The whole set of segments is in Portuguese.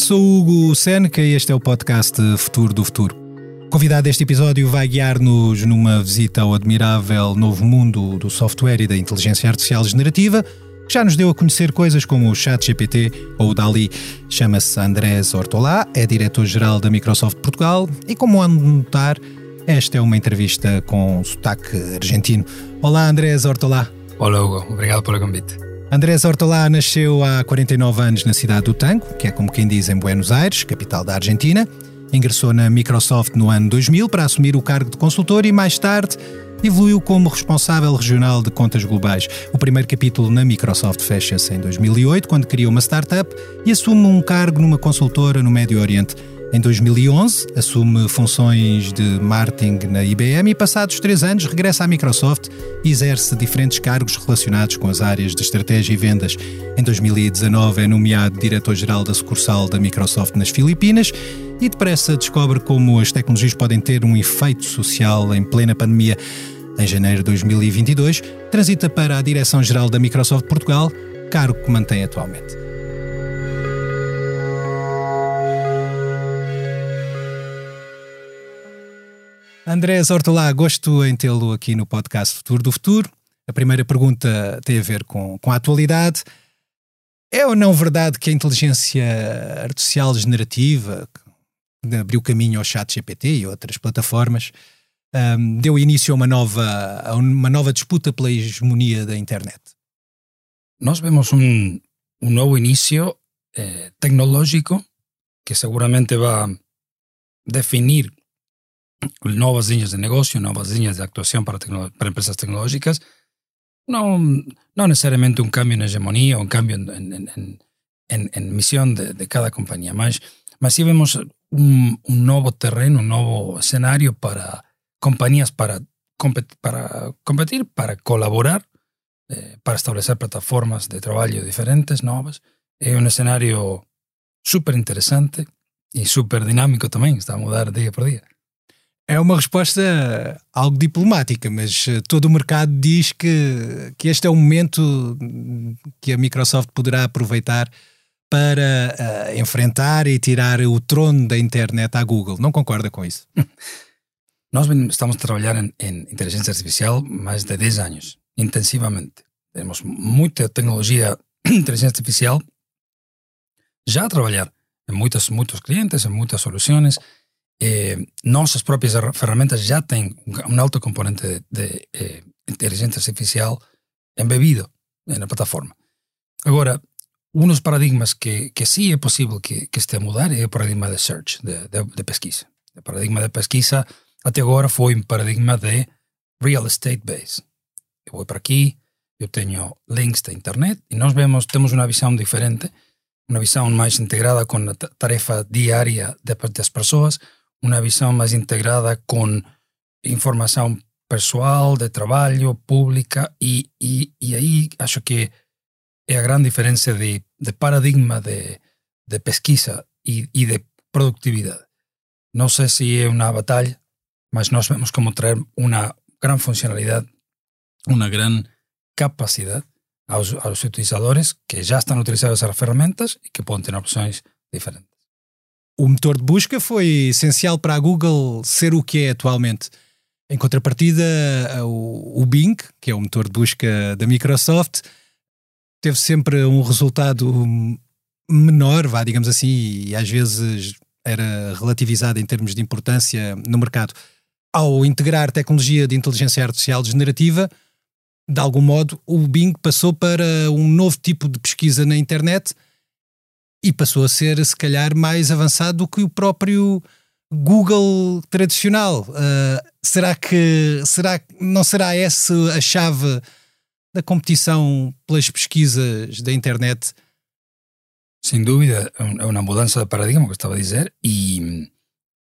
sou Hugo Seneca e este é o podcast Futuro do Futuro. O convidado deste episódio vai guiar-nos numa visita ao admirável novo mundo do software e da inteligência artificial generativa, que já nos deu a conhecer coisas como o ChatGPT ou o DALI. Chama-se Andrés Ortolá, é diretor-geral da Microsoft Portugal e, como ando notar, esta é uma entrevista com sotaque argentino. Olá, Andrés Ortolá. Olá, Hugo. Obrigado pelo convite. Andrés Ortolá nasceu há 49 anos na cidade do Tango, que é como quem diz em Buenos Aires, capital da Argentina. Ingressou na Microsoft no ano 2000 para assumir o cargo de consultor e mais tarde evoluiu como responsável regional de contas globais. O primeiro capítulo na Microsoft fecha-se em 2008, quando cria uma startup e assume um cargo numa consultora no Médio Oriente. Em 2011, assume funções de marketing na IBM e, passados três anos, regressa à Microsoft e exerce diferentes cargos relacionados com as áreas de estratégia e vendas. Em 2019, é nomeado diretor-geral da sucursal da Microsoft nas Filipinas e depressa descobre como as tecnologias podem ter um efeito social em plena pandemia. Em janeiro de 2022, transita para a direção-geral da Microsoft Portugal, cargo que mantém atualmente. Andrés Hortolá, gosto em tê-lo aqui no podcast Futuro do Futuro. A primeira pergunta tem a ver com, com a atualidade. É ou não verdade que a inteligência artificial generativa, que abriu caminho ao chat GPT e outras plataformas, um, deu início a uma nova, a uma nova disputa pela hegemonia da internet? Nós vemos um, um novo início eh, tecnológico que seguramente vai definir novas linhas de negocio, novas linhas de actuación para, para empresas tecnológicas, no, no necesariamente un cambio en hegemonía o un cambio en, misión de, de, cada compañía, mas, mas sí vemos un, nuevo terreno, un nuevo escenario para compañías para, competir, para competir, para colaborar, eh, para establecer plataformas de trabajo diferentes, novas. É un escenario súper interesante e super dinámico tamén, está a mudar día por día. É uma resposta algo diplomática, mas eh, todo o mercado diz que, que este é o momento que a Microsoft poderá aproveitar para uh, enfrentar e tirar o trono da internet à Google. Não concorda com isso? Nós estamos a trabalhar em, inteligência artificial mais de 10 anos, intensivamente. Temos muita tecnologia inteligência artificial já a trabalhar em muitos, muitos clientes, em muitas soluções eh, nossas próprias ferramentas já têm um alto componente de, de eh, inteligência artificial embebido na plataforma. Agora, um dos paradigmas que, que sim é possível que, que esteja a mudar é o paradigma de search, de, de, de pesquisa. O paradigma de pesquisa até agora foi um paradigma de real estate base. Eu vou para aqui, eu tenho links da internet e nós vemos, temos uma visão diferente, uma visão mais integrada com a tarefa diária das pessoas, uma visão mais integrada com informação pessoal, de trabalho, pública, e, e, e aí acho que é a grande diferença de, de paradigma de, de pesquisa e, e de produtividade. Não sei se é uma batalha, mas nós vemos como trazer uma grande funcionalidade, uma grande capacidade aos, aos utilizadores que já estão utilizando essas ferramentas e que podem ter opções diferentes o motor de busca foi essencial para a Google ser o que é atualmente. Em contrapartida, o, Bing, que é o motor de busca da Microsoft, teve sempre um resultado menor, vá, digamos assim, e às vezes era relativizado em termos de importância no mercado. Ao integrar tecnologia de inteligência artificial generativa, de algum modo, o Bing passou para um novo tipo de pesquisa na internet e passou a ser, se calhar, mais avançado do que o próprio Google tradicional. Uh, será que será, não será essa a chave da competição pelas pesquisas da internet? Sem dúvida, é uma mudança de paradigma que estava a dizer e,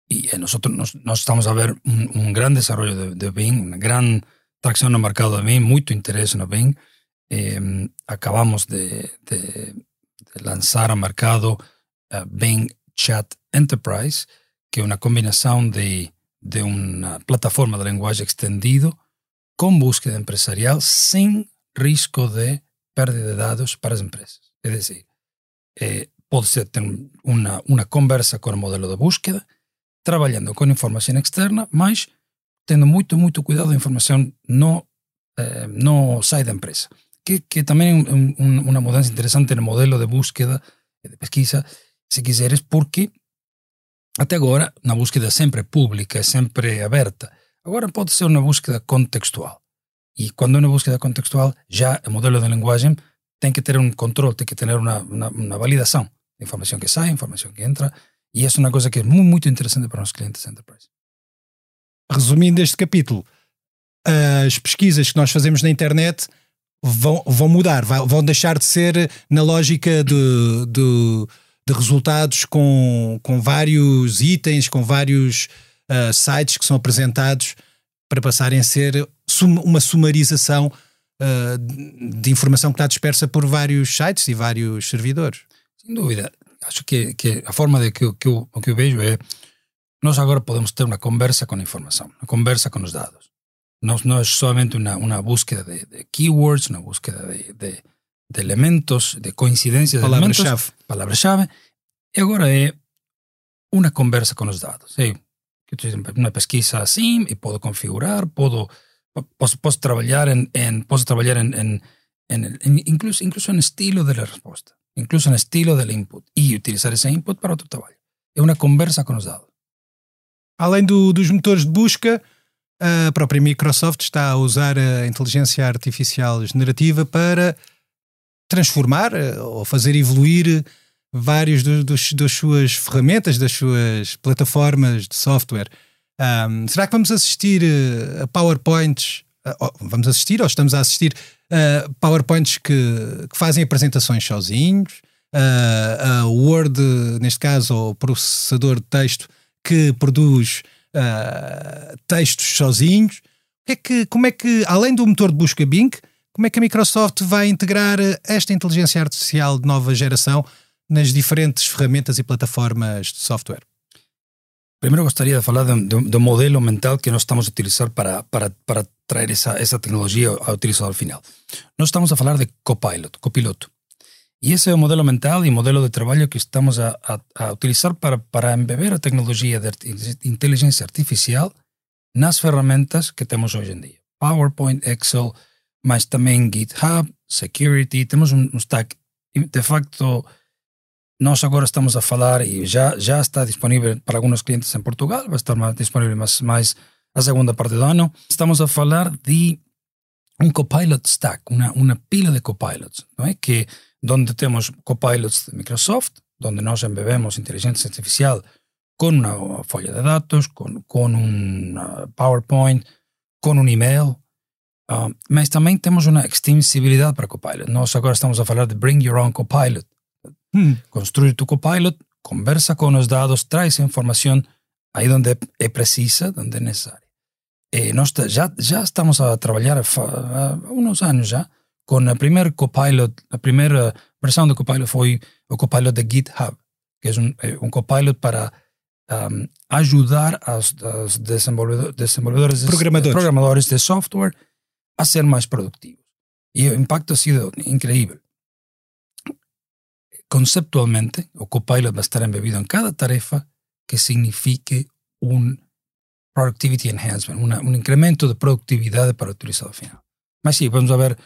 e nosotros, nós, nós estamos a ver um, um grande desenvolvimento de, de, Bing, uma grande tracção no mercado de Bing, muito interesse no Bing. Eh, acabamos de, de lançar ao mercado uh, Bing Chat Enterprise, que é uma combinação de, de uma plataforma de linguagem extendido com búsqueda empresarial sem risco de perda de dados para as empresas. É dizer, eh, pode ser ter uma, uma conversa com o modelo de búsqueda, trabalhando com informação externa, mas tendo muito, muito cuidado, a informação não, eh, não sai da empresa. Que, que também é um, um, uma mudança interessante no modelo de búsqueda, de pesquisa, se quiseres, porque até agora, na búsqueda sempre pública, sempre aberta, agora pode ser uma búsqueda contextual. E quando é uma búsqueda contextual, já o modelo de linguagem tem que ter um controle, tem que ter uma, validação. Informação que sai, informação que entra. E isso é uma coisa que é muito, muito interessante para os clientes enterprise. Resumindo este capítulo, as pesquisas que nós fazemos na internet vão, vão mudar, vão deixar de ser na lógica de, de, de resultados com, com vários itens, com vários uh, sites que são apresentados para passarem a ser sum, uma sumarização uh, de informação que está dispersa por vários sites e vários servidores. Sem dúvida. Acho que, que a forma de que, que, eu, que eu vejo é nós agora podemos ter uma conversa com a informação, uma conversa com os dados. Não, não é somente uma, uma búsqueda de, de keywords, uma búsqueda de, de, de elementos, de coincidências Palavra-chave. Palavra-chave. E agora é uma conversa com os dados. É uma pesquisa assim e posso configurar, posso posso, posso trabalhar en, en posso trabalhar en, en, en, en, incluso, incluso en estilo de la resposta, incluso en estilo del input e utilizar esse input para outro trabalho. É uma conversa com os dados. Além do, dos motores de busca, a própria Microsoft está a usar a inteligência artificial generativa para transformar eh, ou fazer evoluir vários do, dos, das suas ferramentas, das suas plataformas de software. Um, será que vamos assistir uh, a PowerPoints? Uh, vamos assistir ou estamos a assistir a PowerPoints que, que, fazem apresentações sozinhos? a Word, neste caso, o processador de texto que produz textos sozinhos? É que, como é que, além do motor de busca Bing, como é que a Microsoft vai integrar esta inteligência artificial de nova geração nas diferentes ferramentas e plataformas de software? Primeiro gostaria de falar do, modelo mental que nós estamos a utilizar para, para, para trazer essa, essa tecnologia ao utilizador final. Nós estamos a falar de copilot, copiloto. E esse é o modelo mental e modelo de trabalho que estamos a, a, a utilizar para, para embeber a tecnologia de inteligência artificial nas ferramentas que temos hoje em dia. PowerPoint, Excel, mas também GitHub, Security, temos um, um stack de facto nós agora estamos a falar e já, já está disponível para alguns clientes em Portugal, vai estar mais disponível mais, mais a segunda parte do ano. Estamos a falar de um copilot stack, uma, uma pila de copilots, não é? Que onde temos copilots de Microsoft, onde nós embebemos inteligência artificial com uma folha de dados, com, com um PowerPoint, com um e-mail, uh, mas também temos uma extensibilidade para Copilot. Nós agora estamos a falar de Bring Your Own Copilot, Hmm. Construir tu copilot, conversa con los dados, trae esa información ahí donde es precisa, donde es necesaria. Eh, nós já, já estamos a trabalhar há uns anos já com a primeira Copilot, a primeira versão do Copilot foi o Copilot de GitHub, que é um, um Copilot para um, ajudar os desenvolvedores, desenvolvedores programadores. De, programadores de software a ser mais produtivos. E o impacto ha sido incrível conceptualmente, o Copilot va a estar embebido en cada tarefa que signifique un productivity enhancement, una, un incremento de productividad para el utilizador final. Mas sí, vamos a ver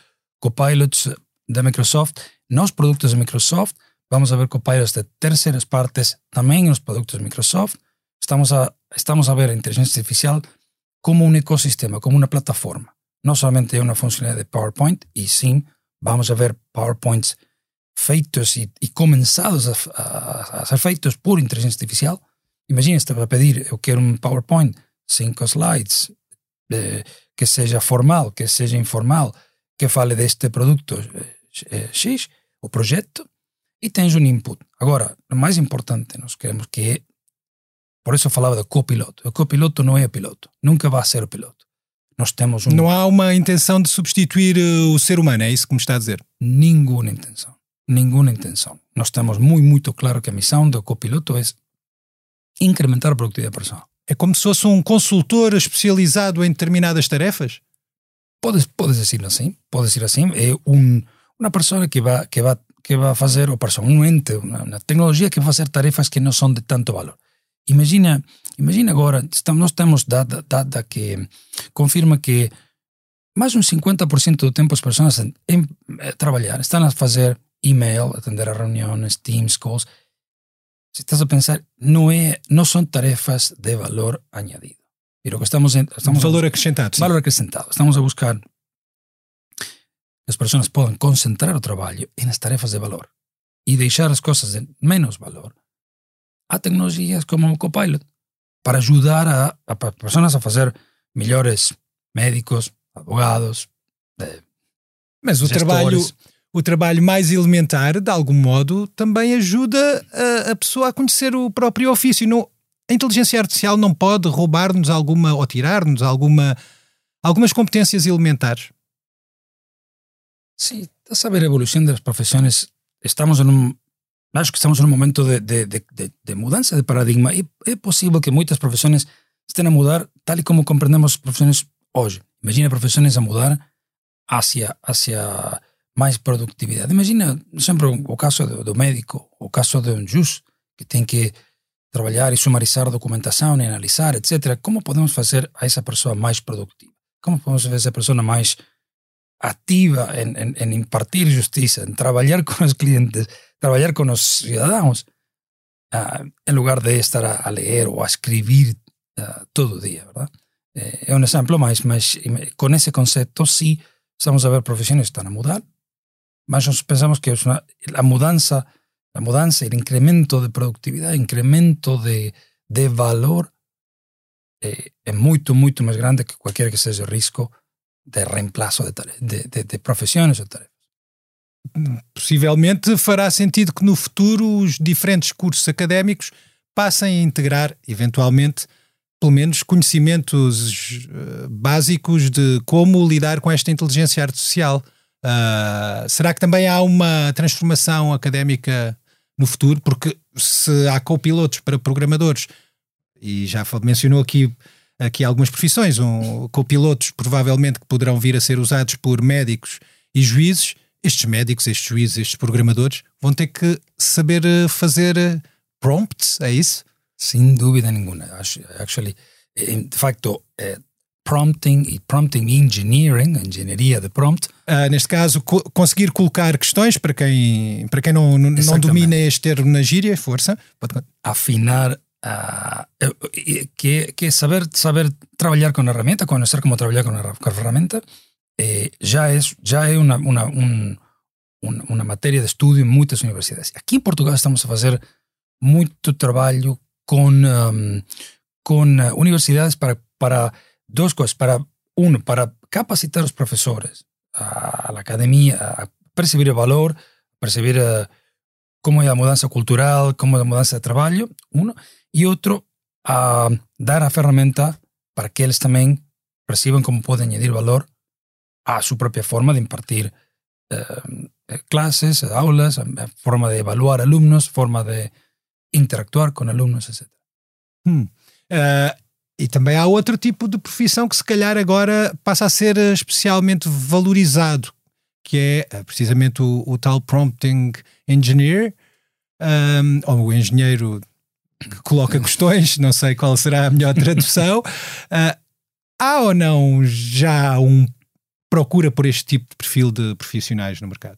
copilots de Microsoft, nos productos de Microsoft, vamos a ver copilots de terceras partes también en los productos de Microsoft. Estamos a, estamos a ver inteligencia artificial como un ecosistema, como una plataforma. No solamente una funcionalidad de PowerPoint, y sí, vamos a ver PowerPoints feitos e, e começados a, a, a, ser feitos por inteligência artificial. Imagina se para pedir, eu quero um PowerPoint, cinco slides, eh, que seja formal, que seja informal, que fale deste produto eh, X, o projeto, e tens um input. Agora, o mais importante, nós queremos que é, por isso eu falava do copiloto. O copiloto não é piloto, nunca vai ser o piloto. Nós temos um... Não há uma intenção de substituir o ser humano, é isso que me está a dizer? Nenhuma intenção nenhuma intenção. Nós temos muito, muito claro que a missão do copiloto é incrementar a produtividade pessoal. É como se fosse um consultor especializado em determinadas tarefas? Pode, pode dizer assim, pode ser assim. É um, uma pessoa que vai, que vai, que vai fazer, ou para um ente, uma, uma tecnologia que vai fazer tarefas que não são de tanto valor. Imagina, imagina agora, estamos, nós temos data, data que confirma que mais um 50% do tempo as pessoas em, em, em, trabalhar estão a fazer e-mail, atender a reuniões, Teams, calls. Se estás a pensar, não, é, não são tarefas de valor añadido. Estamos, en, estamos valor a, acrescentado. Valor acrescentado. Estamos a buscar que as pessoas possam concentrar o trabalho nas tarefas de valor e deixar as coisas de menos valor a tecnologias como o Copilot para ajudar a, a pessoas a fazer melhores médicos, advogados, eh, mas o trabalho o trabalho mais elementar, de algum modo, também ajuda a, a pessoa a conhecer o próprio ofício. Não, a inteligência artificial não pode roubar-nos alguma ou tirar-nos alguma, algumas competências elementares. Sim, a saber a evolução das profissões. Estamos em acho que estamos em um momento de, de, de, de mudança de paradigma e é possível que muitas profissões estejam a mudar tal e como compreendemos profissões hoje. Imagina profissões a mudar hacia, hacia mais produtividade. Imagina sempre o caso do, do médico, o caso de um juiz que tem que trabalhar e sumarizar documentação e analisar, etc. Como podemos fazer a essa pessoa mais produtiva? Como podemos fazer essa pessoa mais ativa em, em, em impartir justiça, em trabalhar com os clientes, trabalhar com os cidadãos, uh, em lugar de estar a, a ler ou a escrever uh, todo dia, verdade? É um exemplo, mas, mas com esse conceito, sim, estamos a ver profissões que estão a mudar, mas nós pensamos que uma, a mudança, a mudança, o incremento de produtividade, incremento de, de valor é, é muito, muito mais grande que qualquer que seja o risco de reemplazo de, de, de, de profissões ou tarefas. Possivelmente fará sentido que no futuro os diferentes cursos académicos passem a integrar, eventualmente, pelo menos conhecimentos uh, básicos de como lidar com esta inteligência artificial. Uh, será que também há uma transformação académica no futuro? Porque se há copilotos para programadores, e já mencionou aqui aqui algumas profissões, um, copilotos provavelmente que poderão vir a ser usados por médicos e juízes. Estes médicos, estes juízes, estes programadores vão ter que saber eh, fazer eh, prompts, é isso? Sem dúvida nenhuma. Actually, de facto, é, prompting e prompting engineering, engenharia de prompt. Uh, neste caso, co conseguir colocar questões para quem, para quem não, não, domina este termo na gíria, força. Pode... Afinar Uh, que, que saber, saber trabalhar com a ferramenta, conhecer como trabalhar com a, com a ferramenta, eh, já é, já é uma, uma, um, uma matéria de estudo em muitas universidades. Aqui em Portugal estamos a fazer muito trabalho com, um, com universidades para, para duas coisas. Para, um, para capacitar os professores, a, a academia, a perceber o valor, perceber uh, como é a mudança cultural, como é a mudança de trabalho, um e outro a dar a ferramenta para que eles também percebam como podem añadir valor à sua própria forma de impartir eh, clases, aulas, forma de evaluar alunos, forma de interactuar com alunos, etc. Hum. Uh, e também há outro tipo de profissão que se calhar agora passa a ser especialmente valorizado, que é eh, precisamente o, o tal prompting engineer, um, ou o engenheiro que coloca questões, não sei qual será a melhor tradução. Uh, há ou não já um procura por este tipo de perfil de profissionais no mercado?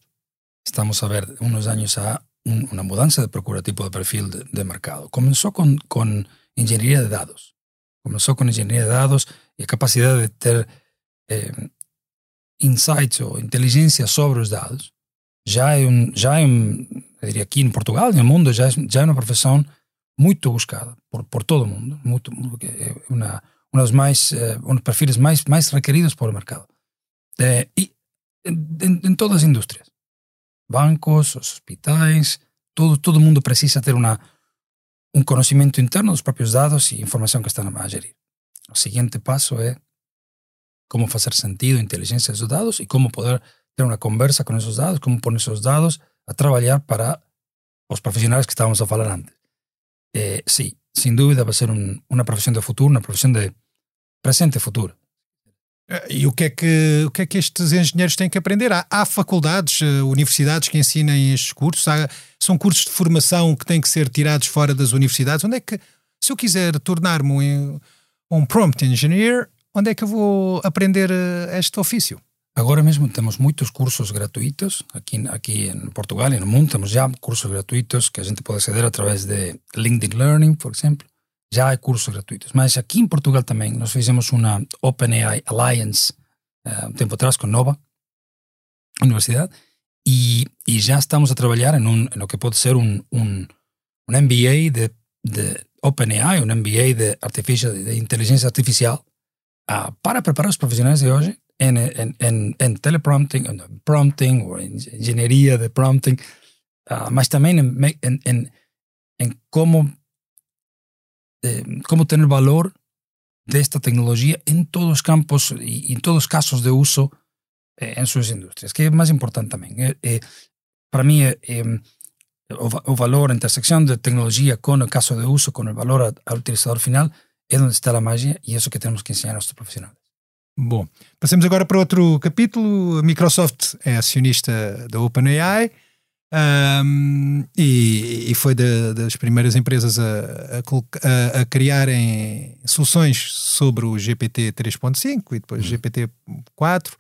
Estamos a ver, uns anos há uma mudança de procura tipo de perfil de, de mercado. Começou com, com engenharia de dados. Começou com engenharia de dados e a capacidade de ter eh, insights ou inteligência sobre os dados. Já é um, já é um, eu diria aqui em Portugal, no mundo, já é, já é uma profissão muito buscada por, por todo o mundo, muito, é uma, um dos mais, uh, um dos perfis mais, mais requeridos por o mercado. E em, em, todas as indústrias, bancos, hospitais, todo, todo mundo precisa ter uma, um conhecimento interno dos próprios dados e informação que estão a gerir. O seguinte passo é como fazer sentido a inteligência dos dados e como poder ter uma conversa com esses dados, como pôr esses dados a trabalhar para os profissionais que estávamos a falar antes. Eh, sí, sin dúvida va a ser un, una profesión de futuro, una profesión de presente futuro. E o que, é que, o que é que estes engenheiros têm que aprender? Há, há faculdades, universidades que ensinem estes cursos? Há, são cursos de formação que têm que ser tirados fora das universidades? Onde é que, se eu quiser tornar-me um, um prompt engineer, onde é que eu vou aprender este ofício? Agora mesmo temos muitos cursos gratuitos aqui, aqui em Portugal e no mundo. Temos já cursos gratuitos que a gente pode aceder através de LinkedIn Learning, por exemplo. Já há cursos gratuitos. Mas aqui em Portugal também nós fizemos uma OpenAI Alliance uh, um tempo atrás com Nova Universidade e, e já estamos a trabalhar em, um, em o que pode ser um, um, um MBA de, de OpenAI, um MBA de, artificial, de inteligência artificial uh, para preparar os profissionais de hoje en, en, en, en teleprompting, prompting ou en engenharia de prompting, uh, mas também em, em, em, em como, eh, como ter valor desta tecnologia em todos os campos e em todos os casos de uso eh, em suas indústrias, que é mais importante também. Eh, eh, para mim, é, o, valor, a intersecção de tecnologia com o caso de uso, com o valor ao utilizador final, é onde está a magia e isso que temos que ensinar aos profissionais. Bom, passemos agora para outro capítulo. A Microsoft é acionista da OpenAI um, e, e, foi de, das primeiras empresas a, a, a, criarem soluções sobre o GPT 3.5 e depois uhum. GPT 4,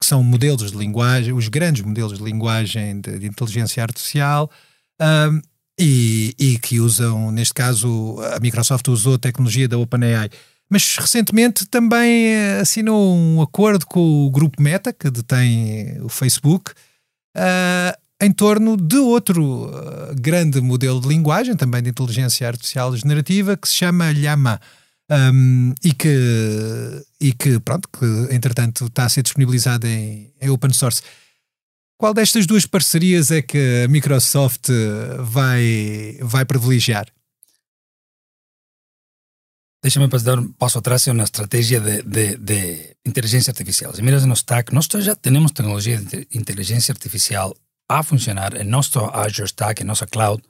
que são modelos de linguagem, os grandes modelos de linguagem de, de inteligência artificial. Um, e, e que usam, neste caso, a Microsoft usou a tecnologia da OpenAI mas recentemente também eh, assinou um acordo com o grupo Meta, que detém o Facebook, uh, em torno de outro uh, grande modelo de linguagem, também de inteligência artificial generativa, que se chama Llama. Um, e que, e que, pronto, que entretanto está a ser disponibilizado em, em open source. Qual destas duas parcerias é que a Microsoft vai, vai privilegiar? Pues dar un paso atrás en una estrategia de, de, de artificial. Si miras nuestro stack, nosotros ya tenemos tecnología de inteligencia artificial a funcionar en nuestro Azure Stack, en nuestra cloud,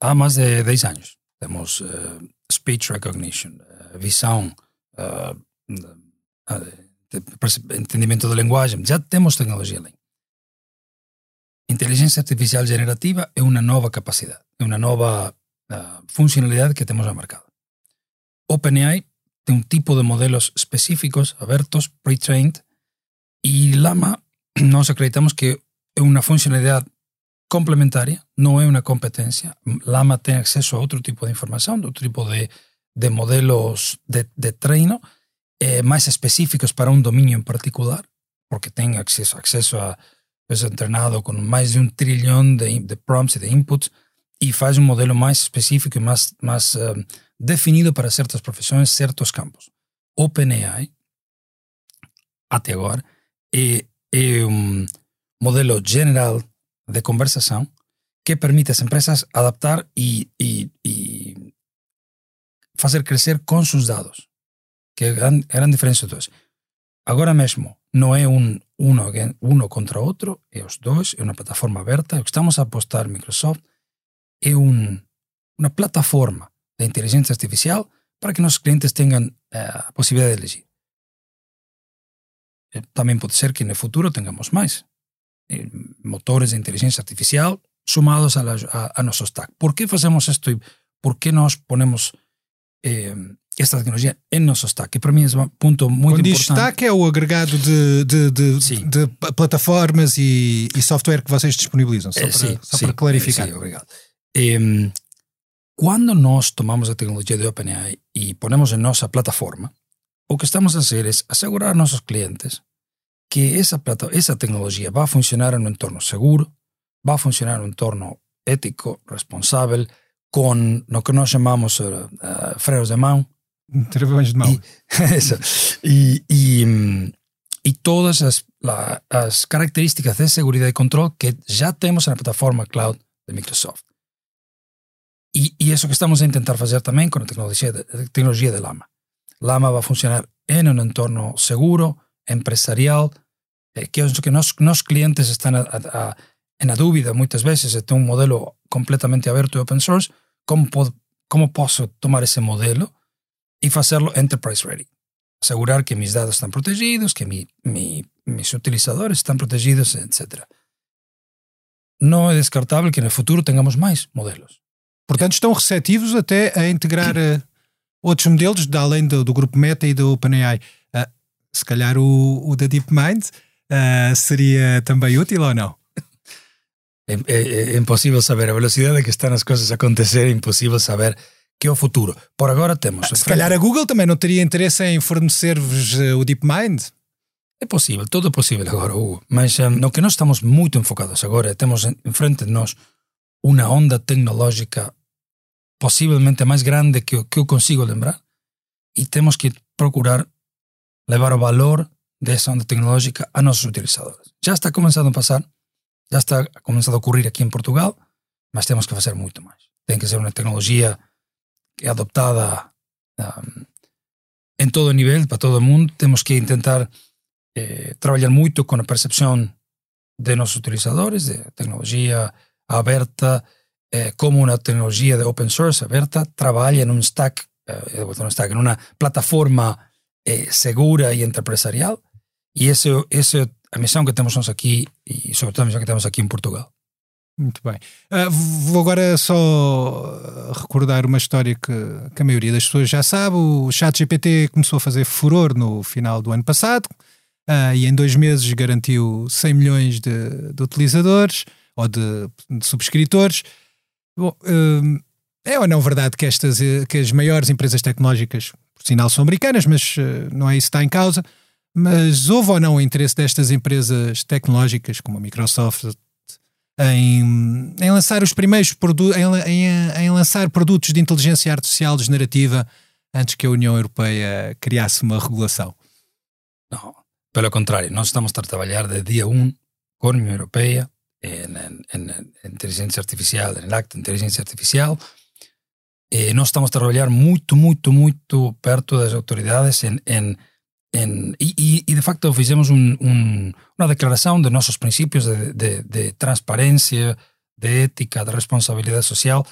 há más de 10 años. Tenemos uh, speech recognition, uh, visión, uh, entendimiento del lenguaje. Ya tenemos tecnología ali. Inteligencia artificial generativa é uma nova capacidade, é uma nova funcionalidade que temos no mercado. OpenAI tiene un tipo de modelos específicos, abiertos, pre-trained, y Lama nos acreditamos que es una funcionalidad complementaria, no es una competencia. Lama tiene acceso a otro tipo de información, otro tipo de, de modelos de, de treino eh, específicos para un dominio en particular, porque tiene acceso, acceso a es entrenado con más de un trillón de, de prompts y de inputs y hace un modelo más específico y más, más um, definido para certas profissões, certos campos. OpenAI, até agora, é, é um modelo general de conversação que permite às empresas adaptar e, e, e fazer crescer com seus dados, que é a grande, grande diferença dos dois. Agora mesmo, não é um uno, uno contra outro, é os dois, é uma plataforma aberta. O que estamos a apostar Microsoft é um, uma plataforma de inteligência artificial para que nossos clientes tenham eh, a possibilidade de elegir. Eh, Também pode ser que no futuro tenhamos mais motores de inteligência artificial sumados a, a, a nosso stack. Por que fazemos isto e por que nós ponemos eh, esta tecnologia em nosso stack? Que para mim é um ponto muito Quando importante. stack é o agregado de, de, de, de plataformas e, e, software que vocês disponibilizam, só, para, sim, só sim, para clarificar. Sim, obrigado. Eh, quando nós tomamos a tecnologia de OpenAI e ponemos em nossa plataforma, o que estamos a fazer é assegurar a nossos clientes que essa, plata, essa tecnologia vai funcionar em um entorno seguro, vai funcionar em um entorno ético, responsável, com o que nós chamamos uh, uh, freios de mão. Travões de mão. E, e, e, e, todas as, la, as características de segurança e controle que já temos na plataforma cloud de Microsoft. E, e isso que estamos a tentar fazer também com a tecnologia de, a tecnologia de Lama. Lama vai funcionar em um entorno seguro, empresarial, eh, que é o que nos, nos clientes estão a, a, a, na dúvida muitas vezes de ter um modelo completamente aberto e open source, como, pod, como posso tomar esse modelo e fazê-lo enterprise ready? asegurar que mis dados están protegidos, que mi, mi, mis utilizadores están protegidos, etc. Não é descartável que no futuro tenhamos mais modelos. Portanto, estão receptivos até a integrar uh, outros modelos, além do, do, grupo Meta e do OpenAI. Se calhar o, o da DeepMind uh, seria também útil ou não? É, é, é, impossível saber a velocidade que estão as coisas a acontecer, é impossível saber que é o futuro. Por agora temos. Se calhar a Google também não teria interesse em fornecer-vos o DeepMind. É possível, todo é possível agora, Hugo. Mas um, no que nós estamos muito enfocados agora, temos em frente de nós uma onda tecnológica possivelmente mais grande que, que eu consigo lembrar e temos que procurar levar o valor dessa onda tecnológica a nossos utilizadores. Já está começando a passar, já está começando a ocorrer aqui em Portugal, mas temos que fazer muito mais. Tem que ser uma tecnologia que é adoptada um, em todo o nível, para todo o mundo. Temos que tentar eh, trabalhar muito com a percepção de nossos utilizadores, de tecnologia aberta, eh, como una tecnología de open source abierta trabaja en un stack, eh, un stack en una plataforma eh, segura e empresarial. E essa é a missão que temos nós aqui e, sobretudo, a missão que temos aqui em Portugal. Muito bem. Uh, vou agora só recordar uma história que, que, a maioria das pessoas já sabe. O ChatGPT começou a fazer furor no final do ano passado uh, e em dois meses garantiu 100 milhões de, de utilizadores ou de, de subscritores. Bom, hum, é ou não verdade que, estas, eh, que as maiores empresas tecnológicas, por sinal, são americanas, mas eh, não é isso que está em causa. Mas houve ou não o interesse destas empresas tecnológicas, como a Microsoft, em, em lançar os primeiros produtos, em, em, em, lançar produtos de inteligência artificial generativa antes que a União Europeia criasse uma regulação? Não, pelo contrário, nós estamos a trabalhar de dia 1 um com a União Europeia en, en, inteligência artificial, el acto de inteligência artificial. Eh, nós estamos a trabalhar muito, muito, muito perto das autoridades en, en, en, e, e, e de facto fizemos un, un, uma declaração de nossos princípios de, de, de transparência, de ética, de responsabilidade social.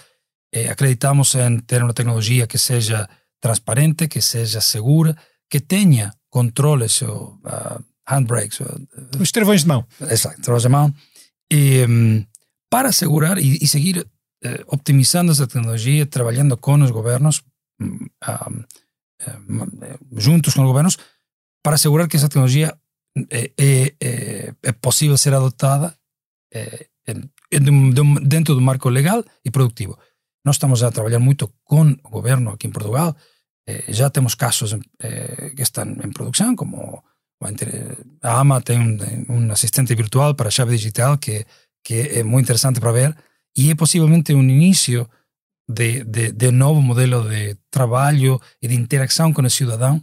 Eh, acreditamos em ter uma tecnologia que seja transparente, que seja segura, que tenha controles, ou, uh, handbrakes. Os travões de mão. Exato, travões de mão eh, para asegurar y, y seguir eh, optimizando esa tecnología, trabajando con los gobiernos, um, juntos con los gobiernos, para asegurar que esa tecnología é, é, é possível ser adotada dentro do marco legal e produtivo. Nós estamos a trabalhar muito com o governo aqui em Portugal. já temos casos que estão em produção, como a AMA tem um, assistente virtual para chave digital que, que é muito interessante para ver e é possivelmente um início de, de, de novo modelo de trabalho e de interação com o cidadão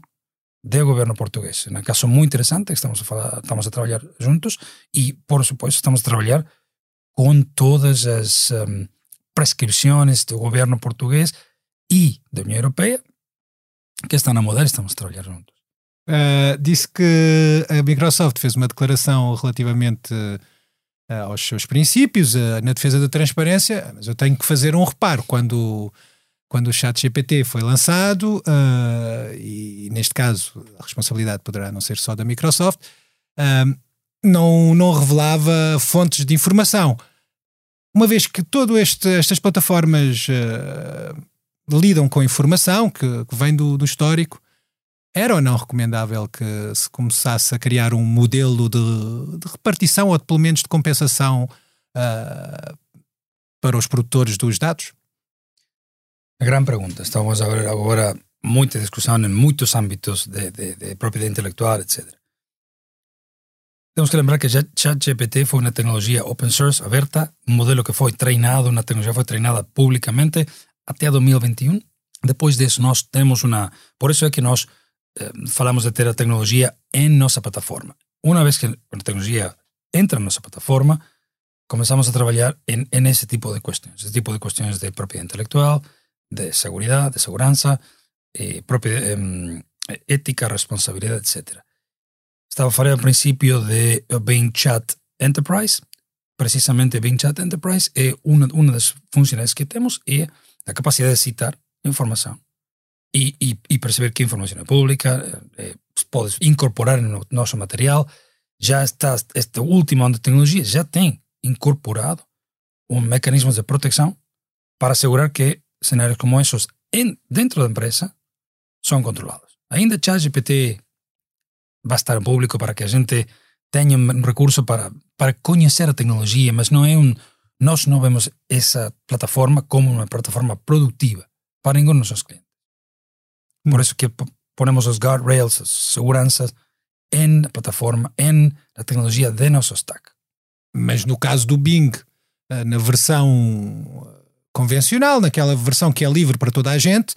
do governo português. É um caso muito interessante que estamos a, estamos a trabalhar juntos e, por supuesto, estamos a trabalhar com todas as um, prescrições do governo português e da União Europeia que estão a mudar estamos a trabalhar juntos. Uh, disse que a Microsoft fez uma declaração relativamente uh, aos seus princípios, uh, na defesa da transparência, mas eu tenho que fazer um reparo. Quando, quando o chat GPT foi lançado, e neste caso a responsabilidade poderá não ser só da Microsoft, não, não revelava fontes de informação. Uma vez que todas estas plataformas lidam com informação que, que vem do, do histórico, era ou não recomendável que se começasse a criar um modelo de, de repartição ou de, pelo menos de compensação uh, para os produtores dos dados? A grande pergunta. Estamos a ver agora muita discussão em muitos âmbitos de, de, de propriedade intelectual, etc. Temos que lembrar que ChatGPT foi uma tecnologia open source, aberta, um modelo que foi treinado, uma tecnologia que foi treinada publicamente até 2021. Depois disso, nós temos uma. Por isso é que nós falamos de ter a tecnologia em nossa plataforma. Uma vez que a tecnologia entra na nossa plataforma, começamos a trabalhar em, em esse tipo de questões, esse tipo de questões de propriedade intelectual, de segurança, de segurança, eh, eh, ética, responsabilidade, etc. Estava a falar ao princípio de Bing Chat Enterprise. Precisamente Bing Chat Enterprise é uma, uma das funções que temos é a capacidade de citar informação e, e, e que informação é pública, eh, podes incorporar no nosso material. Já está, esta última onda de tecnologia já tem incorporado um mecanismo de proteção para assegurar que cenários como esses em, dentro da empresa são controlados. Ainda ChatGPT vai estar em público para que a gente tenha um recurso para, para conhecer a tecnologia, mas não é um. Nós não vemos essa plataforma como uma plataforma produtiva para nenhum dos nossos clientes. Por isso que ponemos os guardrails, as seguranças, em a plataforma, em a tecnologia de nosso stack. Mas no caso do Bing, eh, na versão convencional, naquela versão que é livre para toda a gente,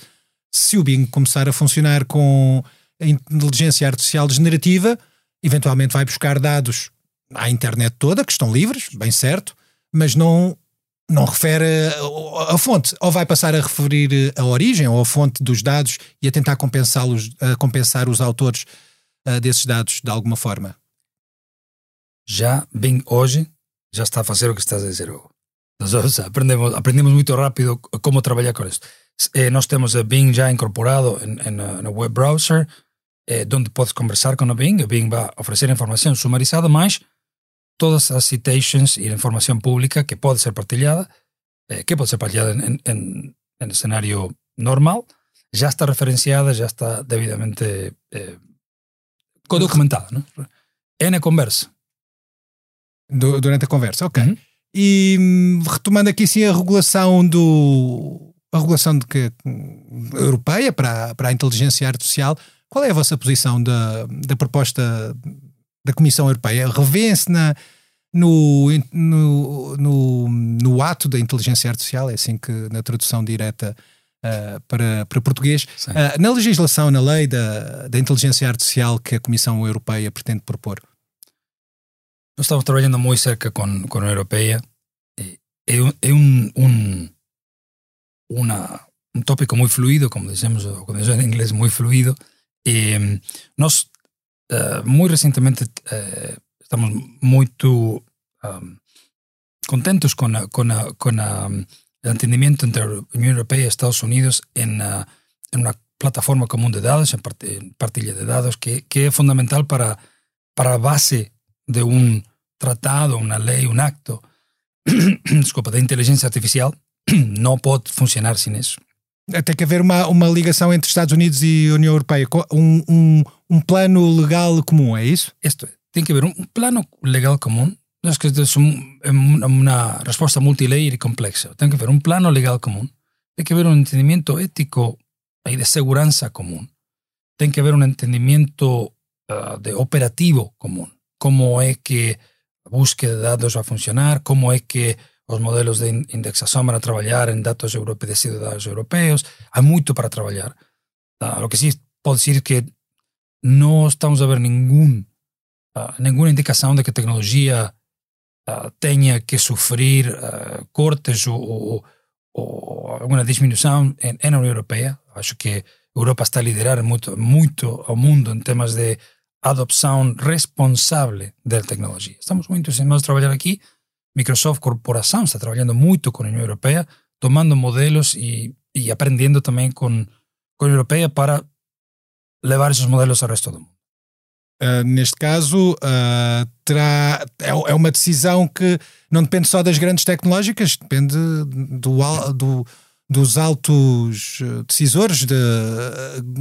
se o Bing começar a funcionar com a inteligência artificial generativa, eventualmente vai buscar dados à internet toda, que estão livres, bem certo, mas não não refere a, a, fonte, ou vai passar a referir a origem ou a fonte dos dados e a tentar compensá-los, a compensar os autores uh, desses dados de alguma forma? Já bem hoje já está a fazer o que estás a dizer. Nós aprendemos, aprendemos muito rápido como trabalhar com isso. Eh, nós temos a Bing já incorporado no web browser, eh, onde podes conversar com a Bing. A Bing vai oferecer informação sumarizada, mas todas as citations e a informação pública que pode ser partilhada, eh, que pode ser partilhada em, em, em cenário normal, já está referenciada, já está devidamente eh, documentada. Não? É na conversa. Du durante a conversa, ok. Uhum. E hum, retomando aqui sim a regulação do a regulação de que, europeia para, para a inteligência artificial, qual é a vossa posição da, da proposta da Comissão Europeia revê-se na, no, no, no, no, ato da inteligência artificial, é assim que na tradução direta uh, para, para português, uh, na legislação, na lei da, da inteligência artificial que a Comissão Europeia pretende propor? Nós estamos trabalhando muito cerca com, com a Europeia. É, é um, um, uma, um tópico muito fluido, como dizemos, como dizemos em inglês, muito fluido. E nós uh, muy recentemente uh, estamos muito um, contentos con, a, con, con a, el entendimiento entre la Unión Europea y Estados Unidos en, uh, en una plataforma común de datos, en, part, en partilla de datos, que, que es fundamental para, para la base de un tratado, una ley, un acto, de inteligência artificial, não pode funcionar sem isso. Tem que haver uma, uma ligação entre Estados Unidos e União Europeia, um, um, um plano legal comum, é isso? Isto é, tem que haver um plano legal comum. É que é uma resposta multilayer e complexa. Tem que haver um plano legal comum. Tem que haver um entendimento ético e de segurança comum. Tem que haver um entendimento uh, de operativo comum. Como é que a búsqueda de dados vai funcionar, como é que os modelos de indexação van a trabalhar em dados europeus de cidadãos europeus. Há muito para trabalhar. Uh, o que sim pode dizer que não estamos a ver nenhum, uh, nenhuma indicação de que a tecnologia uh, tenha que sofrer uh, cortes ou, ou, ou, alguma diminuição na União Europeia. Acho que a Europa está a liderar muito, muito ao mundo em temas de adopção responsável da tecnologia. Estamos muito ensimados a trabalhar aqui. Microsoft Corporação está trabalhando muito com a União Europeia, tomando modelos e, e aprendendo também com, com a União Europeia para levar esses modelos ao resto do mundo. Uh, neste caso, uh, terá, é, é, uma decisão que não depende só das grandes tecnológicas, depende do, do, dos altos decisores, de,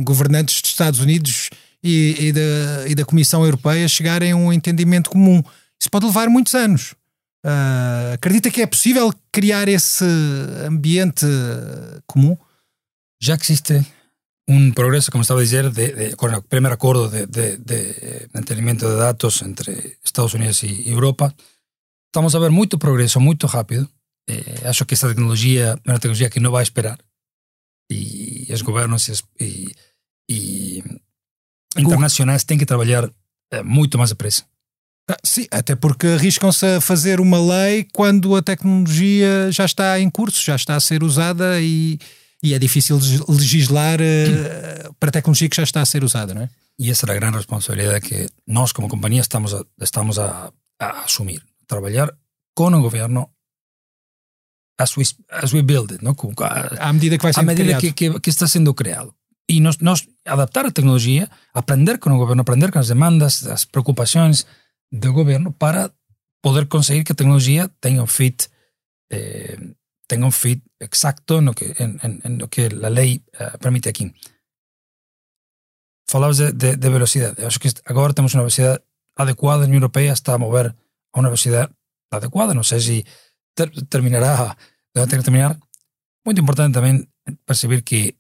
governantes dos Estados Unidos e, e, da, e, da, Comissão Europeia chegarem a um entendimento comum. Isso pode levar muitos anos. Acredita que é possível criar esse ambiente comum? Já existe un progreso, como estaba a dizer, de, de, con el primer acordo de, de, de mantenimiento de datos entre Estados Unidos e Europa. Estamos a ver moito progreso, moito rápido. Eh, acho que esta tecnología é unha tecnología que non vai esperar. E os e, e internacionais têm que trabalhar eh, moito máis depressa. Ah, sim, até porque arriscam-se a fazer uma lei quando a tecnologia já está em curso, já está a ser usada e, e é difícil legislar uh, para tecnologia que já está a ser usada, não é? E essa é a grande responsabilidade que nós, como companhia, estamos a, estamos a, a assumir. Trabalhar com o governo as we, as we build it, não? à medida que vai sendo à medida que, que, que, está sendo criado. e nós, nós adaptar a tecnologia, aprender com o governo, aprender com as demandas, as preocupações do governo para poder conseguir que a tecnologia tenha um fit eh, tenha um fit exacto no que, en, en, en lo que a lei uh, permite aqui. Falavas de, de, de velocidade. Eu acho que agora temos uma velocidade adequada, a União Europeia está a mover a uma velocidade adequada. Não sei se ter, terminará, deve ter que terminar. Muito importante também perceber que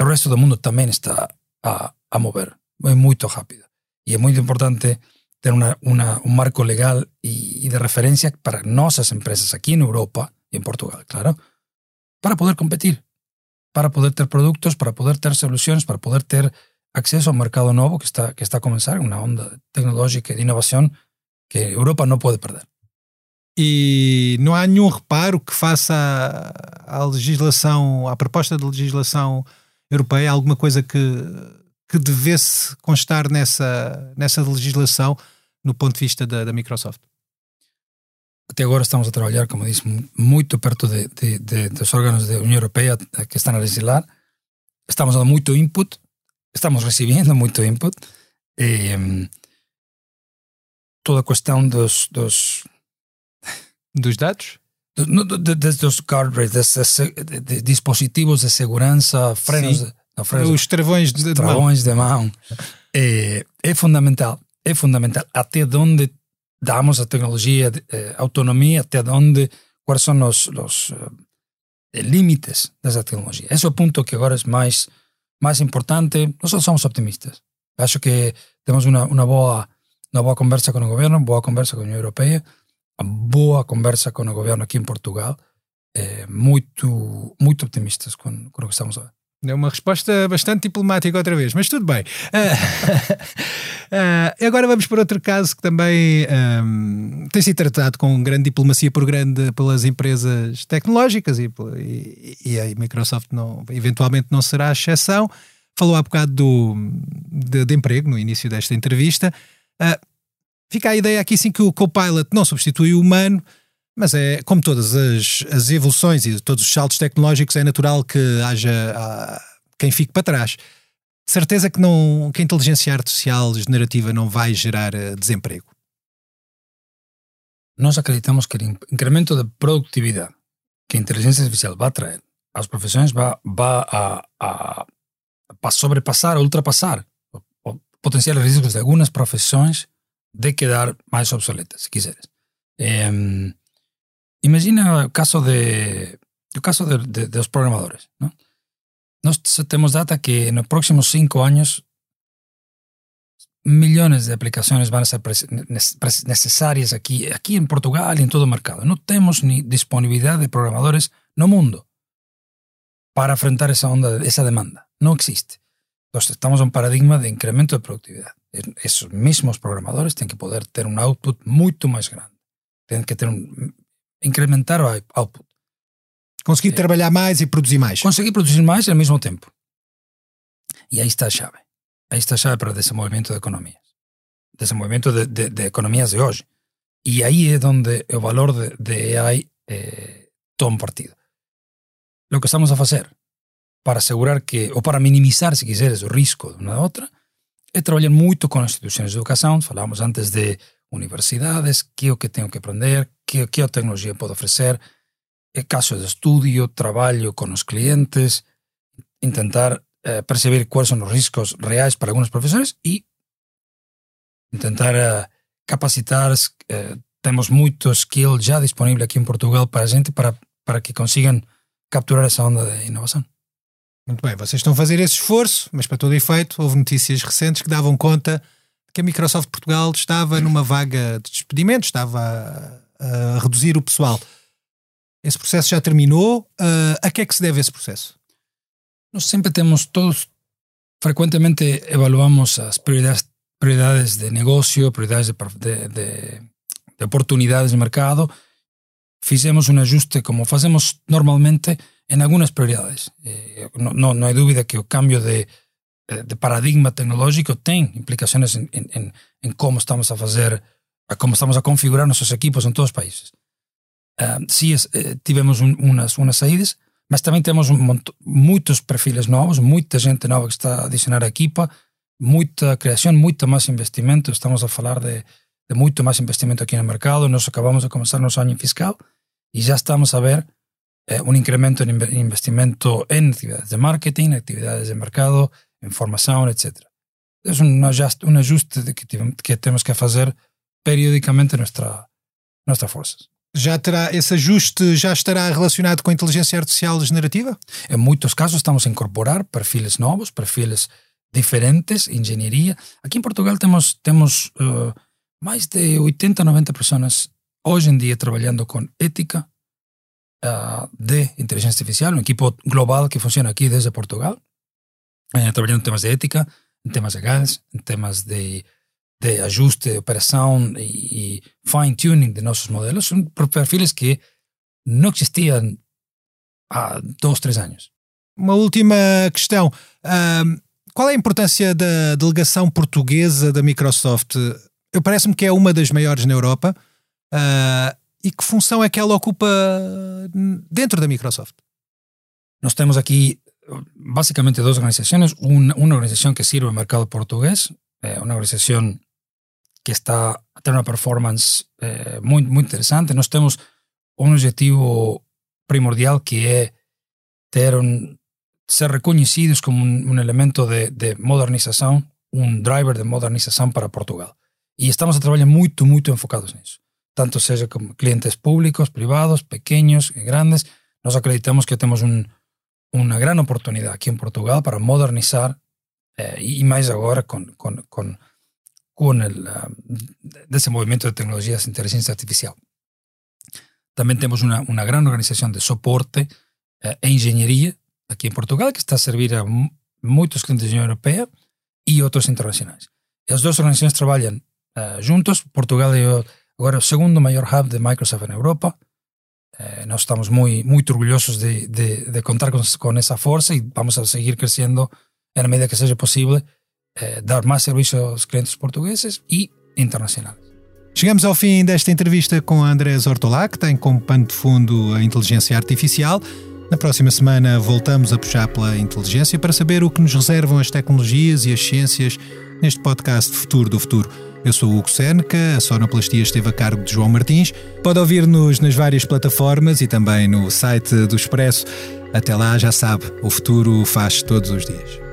o resto do mundo também está a, a mover. É muito rápido. E é muito importante ter una, una, un marco legal y, y, de referencia para nuestras empresas aquí en Europa y en Portugal, claro, para poder competir, para poder tener productos, para poder tener soluciones, para poder tener acceso a un mercado nuevo que está, que está a comenzar, una onda tecnológica y de innovación que Europa no puede perder. E não há nenhum reparo que faça à legislação, à proposta de legislação europeia, alguma coisa que que devesse constar nessa, nessa legislação no ponto de vista da, da Microsoft? Até agora estamos a trabalhar, como disse, muito perto de, de, de, dos órgãos da União Europeia que estão a legislar. Estamos dando muito input, estamos recebendo muito input. E, toda a questão dos, dos, dos dados? Do, de, de, dos guardrails, de, dispositivos de segurança, frenos, Sim os travões de, travões de mão. É, é fundamental. É fundamental. Até onde damos a tecnologia, eh, autonomia, até onde, quais são os, os eh, limites dessa tecnologia. Esse é o ponto que agora é mais, mais importante. Nós somos optimistas. Acho que temos uma, uma, boa, uma boa conversa com o governo, boa conversa com a União Europeia, boa conversa com o governo aqui em Portugal. É, muito, muito optimistas com, com o que estamos a ver. É uma resposta bastante diplomática outra vez, mas tudo bem. Uh, uh, agora vamos para outro caso que também um, tem sido tratado com grande diplomacia por grande pelas empresas tecnológicas e, e, e, a Microsoft não, eventualmente não será a exceção. Falou há bocado do, de, de emprego no início desta entrevista. Uh, fica a ideia aqui sim que o Copilot não substitui o humano, mas é como todas as, as evoluções e todos os saltos tecnológicos, é natural que haja ah, quem fique para trás. Certeza que, não, que a inteligência artificial generativa não vai gerar uh, desemprego. Nós acreditamos que o incremento de produtividade que a inteligência artificial vai trazer às profissões vai, vai a, a, a sobrepassar, a ultrapassar potenciais riscos de algumas profissões de quedar mais obsoletas, se quiseres. Eh, Imagina o caso de o caso de, de, programadores. ¿no? Nós temos data que en los próximos cinco años millones de aplicaciones van a ser necesarias aquí, aquí en Portugal y en todo el mercado. No tenemos ni disponibilidad de programadores no mundo para afrontar esa onda, esa demanda. No existe. Entonces estamos en un paradigma de incremento de productividad. Esos mismos programadores tienen que poder tener un output mucho más grande. Tienen que tener un, incrementar o output. Conseguir é. trabalhar mais e produzir mais. Conseguir produzir mais ao mesmo tempo. E aí está a chave. Aí está a chave para o desenvolvimento de economias. Desenvolvimento de, de, de economias de hoje. E aí é onde o valor de, de AI eh, toma partido. O que estamos a fazer para asegurar que, ou para minimizar, se quiseres, o risco de uma da outra, é trabalhar muito com as instituições de educação. Falamos antes de universidades, que é o que tenho que aprender, que, que a tecnologia pode oferecer, é caso de estudio, trabalho com os clientes, intentar eh, perceber quais são os riscos reais para algumas profissões e tentar eh, capacitar. Eh, temos muito skill já disponível aqui em Portugal para a gente para, para que consigam capturar essa onda de inovação. Muito bem, vocês estão a fazer esse esforço, mas para todo efeito, houve notícias recentes que davam conta que a Microsoft Portugal estava numa vaga de despedimento, estava a, reduzir o pessoal. Esse processo já terminou. Uh, a que é que se deve esse processo? Nós sempre temos todos, frequentemente evaluamos as prioridades, prioridades de negócio, prioridades de, de, de, de oportunidades de mercado. Fizemos um ajuste como fazemos normalmente em algumas prioridades. Eh, não, não, há dúvida que o cambio de de paradigma tecnológico tem implicações em, em, em, como estamos a fazer, a estamos a configurar nossos equipos em todos os países. Uh, es, eh, tivemos un, unas, unas saídas, Mas também temos muitos perfis novos, muita gente nova que está a adicionar à equipa, muita criação, muito mais investimento. Estamos a falar de, de muito mais investimento aqui no mercado. Nós acabamos de começar nosso ano fiscal e já estamos a ver eh, un incremento en investimento en actividades de marketing, actividades de mercado, en formación, etc. Ajust, un ajuste que, que temos que fazer periodicamente nuestra, nuestras fuerzas. Já terá esse ajuste já estará relacionado com a inteligência artificial generativa? Em muitos casos estamos a incorporar perfis novos, perfis diferentes, engenharia. Aqui em Portugal temos temos uh, mais de 80, 90 pessoas hoje em dia trabalhando com ética, uh, de inteligencia artificial, un equipo global que funciona aquí desde Portugal, eh, trabajando en temas de ética, en temas legales, en temas de, de ajuste, y, y fine-tuning de nuestros modelos. Son perfiles que não existiam há dois, três anos. Uma última questão. Um, qual é a importância da delegação portuguesa da Microsoft? Eu parece-me que é uma das maiores na Europa. Uh, e que função é que ela ocupa dentro da Microsoft? Nós temos aqui basicamente duas organizações. Uma, uma organização que sirve ao mercado português, é uma organização que está a ter uma performance é, muito, muito interessante. Nós temos um objetivo primordial que é ter um, ser reconhecidos como um, um elemento de, de modernização, um driver de modernização para Portugal. E estamos a trabalhar muito, muito enfocados nisso tanto seja clientes públicos, privados, pequeños y grandes. Nos acreditamos que tenemos un, una gran oportunidad aquí en Portugal para modernizar eh, con, con, con, con el uh, desenvolvimiento de tecnologías de inteligencia artificial. También tenemos una, una gran organización de soporte eh, e ingeniería aquí en Portugal que está a servir a muchos clientes de la Unión Europea y otros internacionales. Las dos organizaciones trabajan uh, juntos. Portugal y Agora, o segundo maior hub de Microsoft na Europa. Eh, nós estamos muito, muito orgulhosos de, de, de contar com, com, essa força e vamos a seguir crescendo na medida que seja possível, eh, dar mais serviço aos clientes portugueses e internacionais. Chegamos ao fim desta entrevista com Andrés Ortolá, que tem como pano de fundo a inteligência artificial. Na próxima semana voltamos a puxar pela inteligência para saber o que nos reservam as tecnologias e as ciências neste podcast Futuro do Futuro. Eu sou o Hugo Seneca, a sonoplastia esteve a cargo de João Martins. Pode ouvir-nos nas várias plataformas e também no site do Expresso. Até lá, já sabe, o futuro faz todos os dias.